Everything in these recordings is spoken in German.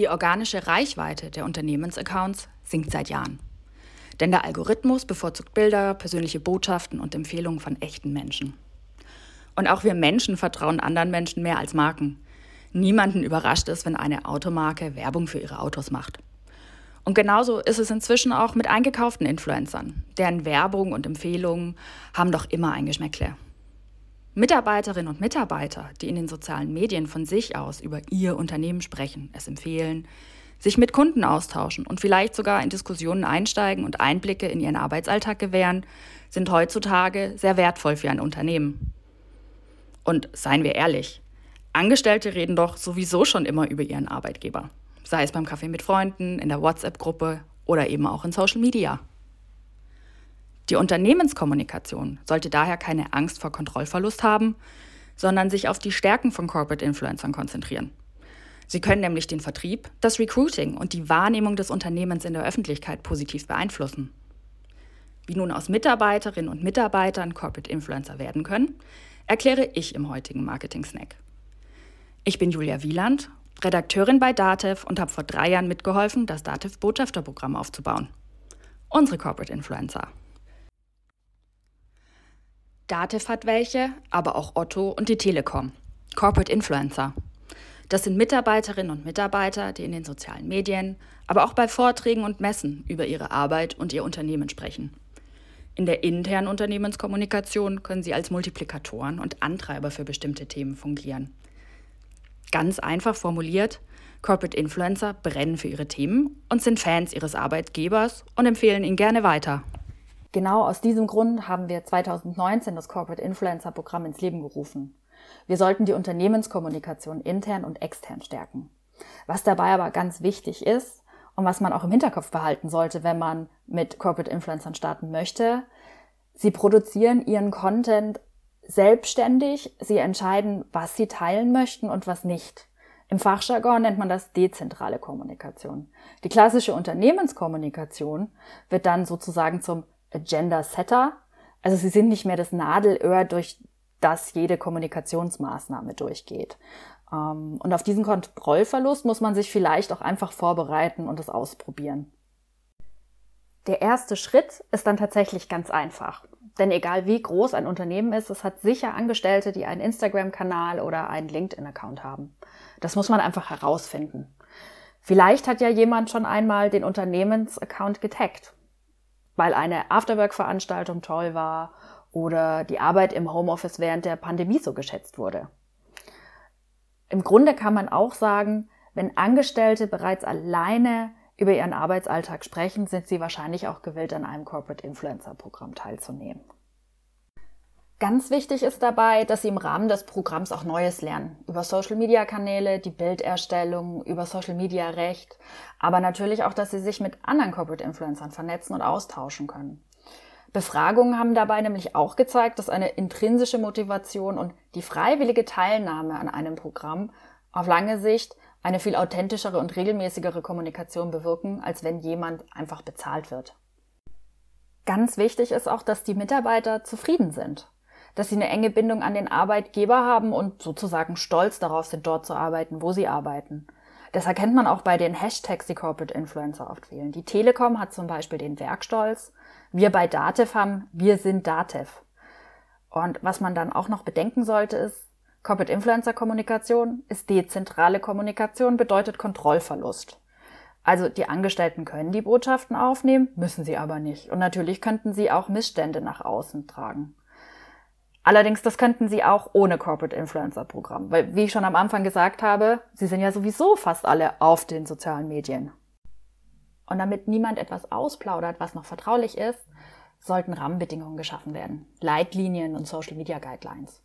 Die organische Reichweite der Unternehmensaccounts sinkt seit Jahren. Denn der Algorithmus bevorzugt Bilder, persönliche Botschaften und Empfehlungen von echten Menschen. Und auch wir Menschen vertrauen anderen Menschen mehr als Marken. Niemanden überrascht es, wenn eine Automarke Werbung für ihre Autos macht. Und genauso ist es inzwischen auch mit eingekauften Influencern. Deren Werbung und Empfehlungen haben doch immer ein Geschmäckle. Mitarbeiterinnen und Mitarbeiter, die in den sozialen Medien von sich aus über ihr Unternehmen sprechen, es empfehlen, sich mit Kunden austauschen und vielleicht sogar in Diskussionen einsteigen und Einblicke in ihren Arbeitsalltag gewähren, sind heutzutage sehr wertvoll für ein Unternehmen. Und seien wir ehrlich, Angestellte reden doch sowieso schon immer über ihren Arbeitgeber, sei es beim Kaffee mit Freunden, in der WhatsApp-Gruppe oder eben auch in Social Media. Die Unternehmenskommunikation sollte daher keine Angst vor Kontrollverlust haben, sondern sich auf die Stärken von Corporate Influencern konzentrieren. Sie können nämlich den Vertrieb, das Recruiting und die Wahrnehmung des Unternehmens in der Öffentlichkeit positiv beeinflussen. Wie nun aus Mitarbeiterinnen und Mitarbeitern Corporate Influencer werden können, erkläre ich im heutigen Marketing Snack. Ich bin Julia Wieland, Redakteurin bei Datev und habe vor drei Jahren mitgeholfen, das Datev Botschafterprogramm aufzubauen. Unsere Corporate Influencer. Datev hat welche, aber auch Otto und die Telekom. Corporate Influencer. Das sind Mitarbeiterinnen und Mitarbeiter, die in den sozialen Medien, aber auch bei Vorträgen und Messen über ihre Arbeit und ihr Unternehmen sprechen. In der internen Unternehmenskommunikation können sie als Multiplikatoren und Antreiber für bestimmte Themen fungieren. Ganz einfach formuliert, Corporate Influencer brennen für ihre Themen und sind Fans ihres Arbeitgebers und empfehlen ihn gerne weiter. Genau aus diesem Grund haben wir 2019 das Corporate Influencer Programm ins Leben gerufen. Wir sollten die Unternehmenskommunikation intern und extern stärken. Was dabei aber ganz wichtig ist und was man auch im Hinterkopf behalten sollte, wenn man mit Corporate Influencern starten möchte, sie produzieren ihren Content selbstständig, sie entscheiden, was sie teilen möchten und was nicht. Im Fachjargon nennt man das dezentrale Kommunikation. Die klassische Unternehmenskommunikation wird dann sozusagen zum Agenda Setter. Also sie sind nicht mehr das Nadelöhr, durch das jede Kommunikationsmaßnahme durchgeht. Ähm, und auf diesen Kontrollverlust muss man sich vielleicht auch einfach vorbereiten und es ausprobieren. Der erste Schritt ist dann tatsächlich ganz einfach. Denn egal wie groß ein Unternehmen ist, es hat sicher Angestellte, die einen Instagram-Kanal oder einen LinkedIn-Account haben. Das muss man einfach herausfinden. Vielleicht hat ja jemand schon einmal den Unternehmensaccount getaggt, weil eine Afterwork-Veranstaltung toll war oder die Arbeit im Homeoffice während der Pandemie so geschätzt wurde. Im Grunde kann man auch sagen, wenn Angestellte bereits alleine über ihren Arbeitsalltag sprechen, sind sie wahrscheinlich auch gewillt, an einem Corporate Influencer Programm teilzunehmen. Ganz wichtig ist dabei, dass Sie im Rahmen des Programms auch Neues lernen. Über Social-Media-Kanäle, die Bilderstellung, über Social-Media-Recht, aber natürlich auch, dass Sie sich mit anderen Corporate Influencern vernetzen und austauschen können. Befragungen haben dabei nämlich auch gezeigt, dass eine intrinsische Motivation und die freiwillige Teilnahme an einem Programm auf lange Sicht eine viel authentischere und regelmäßigere Kommunikation bewirken, als wenn jemand einfach bezahlt wird. Ganz wichtig ist auch, dass die Mitarbeiter zufrieden sind, dass sie eine enge Bindung an den Arbeitgeber haben und sozusagen stolz darauf sind, dort zu arbeiten, wo sie arbeiten. Das erkennt man auch bei den Hashtags, die Corporate Influencer oft wählen. Die Telekom hat zum Beispiel den Werkstolz. Wir bei Datev haben, wir sind Datev. Und was man dann auch noch bedenken sollte, ist, Corporate Influencer Kommunikation ist dezentrale Kommunikation, bedeutet Kontrollverlust. Also die Angestellten können die Botschaften aufnehmen, müssen sie aber nicht. Und natürlich könnten sie auch Missstände nach außen tragen. Allerdings, das könnten sie auch ohne Corporate Influencer Programm, weil, wie ich schon am Anfang gesagt habe, sie sind ja sowieso fast alle auf den sozialen Medien. Und damit niemand etwas ausplaudert, was noch vertraulich ist, sollten Rahmenbedingungen geschaffen werden. Leitlinien und Social Media Guidelines.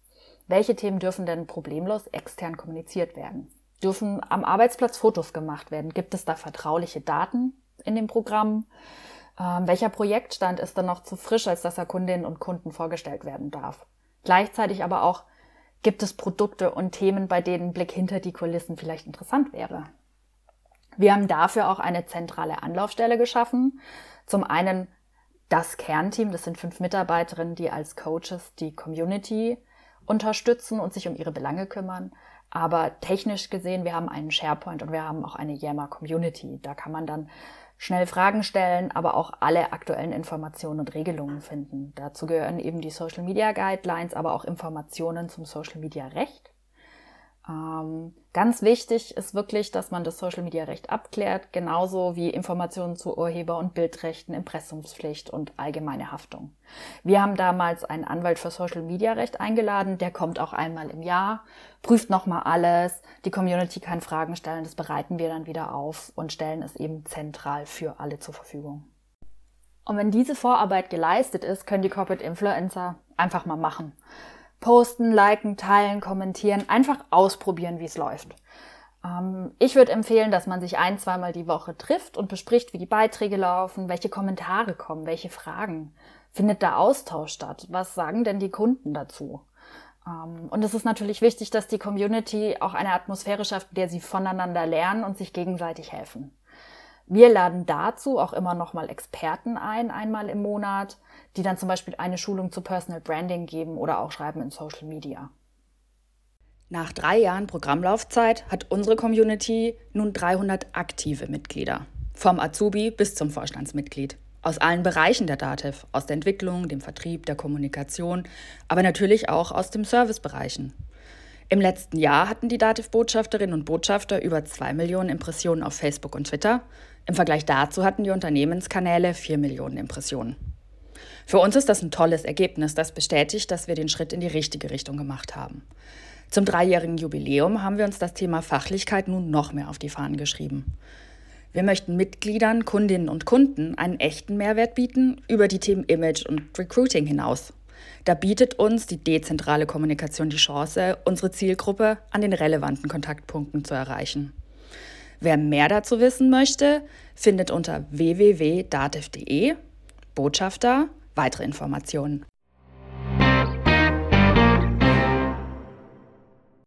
Welche Themen dürfen denn problemlos extern kommuniziert werden? Dürfen am Arbeitsplatz Fotos gemacht werden? Gibt es da vertrauliche Daten in dem Programm? Ähm, welcher Projektstand ist dann noch zu frisch, als dass er Kundinnen und Kunden vorgestellt werden darf? Gleichzeitig aber auch, gibt es Produkte und Themen, bei denen Blick hinter die Kulissen vielleicht interessant wäre? Wir haben dafür auch eine zentrale Anlaufstelle geschaffen. Zum einen das Kernteam, das sind fünf Mitarbeiterinnen, die als Coaches die Community unterstützen und sich um ihre Belange kümmern. Aber technisch gesehen, wir haben einen SharePoint und wir haben auch eine Yammer Community. Da kann man dann schnell Fragen stellen, aber auch alle aktuellen Informationen und Regelungen finden. Dazu gehören eben die Social Media Guidelines, aber auch Informationen zum Social Media Recht. Ähm, ganz wichtig ist wirklich, dass man das Social Media Recht abklärt, genauso wie Informationen zu Urheber- und Bildrechten, Impressumspflicht und allgemeine Haftung. Wir haben damals einen Anwalt für Social Media Recht eingeladen, der kommt auch einmal im Jahr, prüft nochmal alles, die Community kann Fragen stellen, das bereiten wir dann wieder auf und stellen es eben zentral für alle zur Verfügung. Und wenn diese Vorarbeit geleistet ist, können die Corporate Influencer einfach mal machen. Posten, liken, teilen, kommentieren, einfach ausprobieren, wie es läuft. Ähm, ich würde empfehlen, dass man sich ein, zweimal die Woche trifft und bespricht, wie die Beiträge laufen, welche Kommentare kommen, welche Fragen. Findet da Austausch statt? Was sagen denn die Kunden dazu? Ähm, und es ist natürlich wichtig, dass die Community auch eine Atmosphäre schafft, in der sie voneinander lernen und sich gegenseitig helfen. Wir laden dazu auch immer noch mal Experten ein, einmal im Monat, die dann zum Beispiel eine Schulung zu Personal Branding geben oder auch schreiben in Social Media. Nach drei Jahren Programmlaufzeit hat unsere Community nun 300 aktive Mitglieder. Vom Azubi bis zum Vorstandsmitglied. Aus allen Bereichen der DATEV, aus der Entwicklung, dem Vertrieb, der Kommunikation, aber natürlich auch aus den Servicebereichen. Im letzten Jahr hatten die Dativ-Botschafterinnen und Botschafter über zwei Millionen Impressionen auf Facebook und Twitter. Im Vergleich dazu hatten die Unternehmenskanäle vier Millionen Impressionen. Für uns ist das ein tolles Ergebnis, das bestätigt, dass wir den Schritt in die richtige Richtung gemacht haben. Zum dreijährigen Jubiläum haben wir uns das Thema Fachlichkeit nun noch mehr auf die Fahnen geschrieben. Wir möchten Mitgliedern, Kundinnen und Kunden einen echten Mehrwert bieten über die Themen Image und Recruiting hinaus. Da bietet uns die dezentrale Kommunikation die Chance, unsere Zielgruppe an den relevanten Kontaktpunkten zu erreichen. Wer mehr dazu wissen möchte, findet unter www.dativ.de Botschafter weitere Informationen.